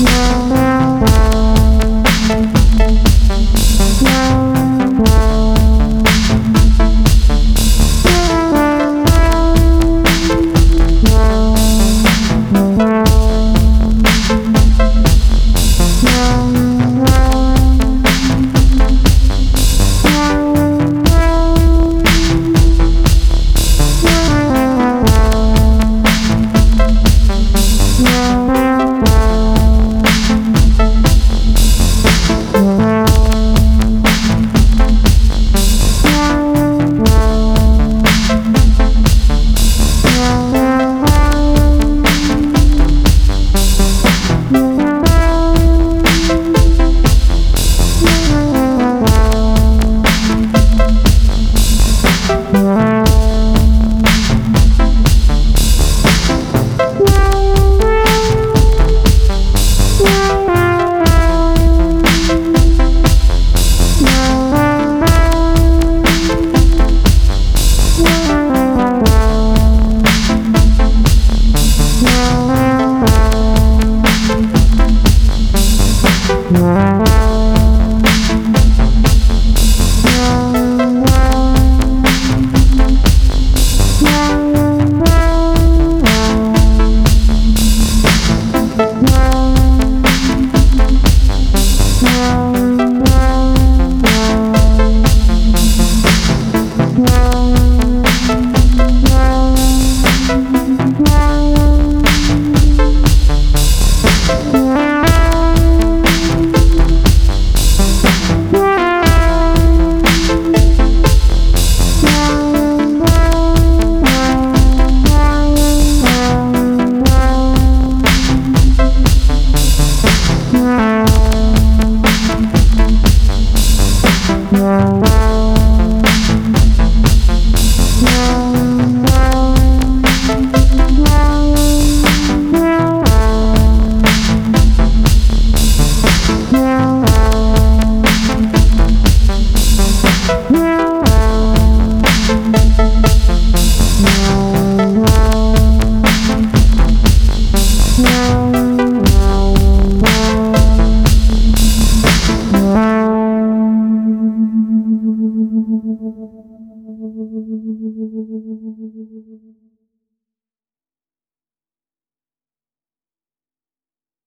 now.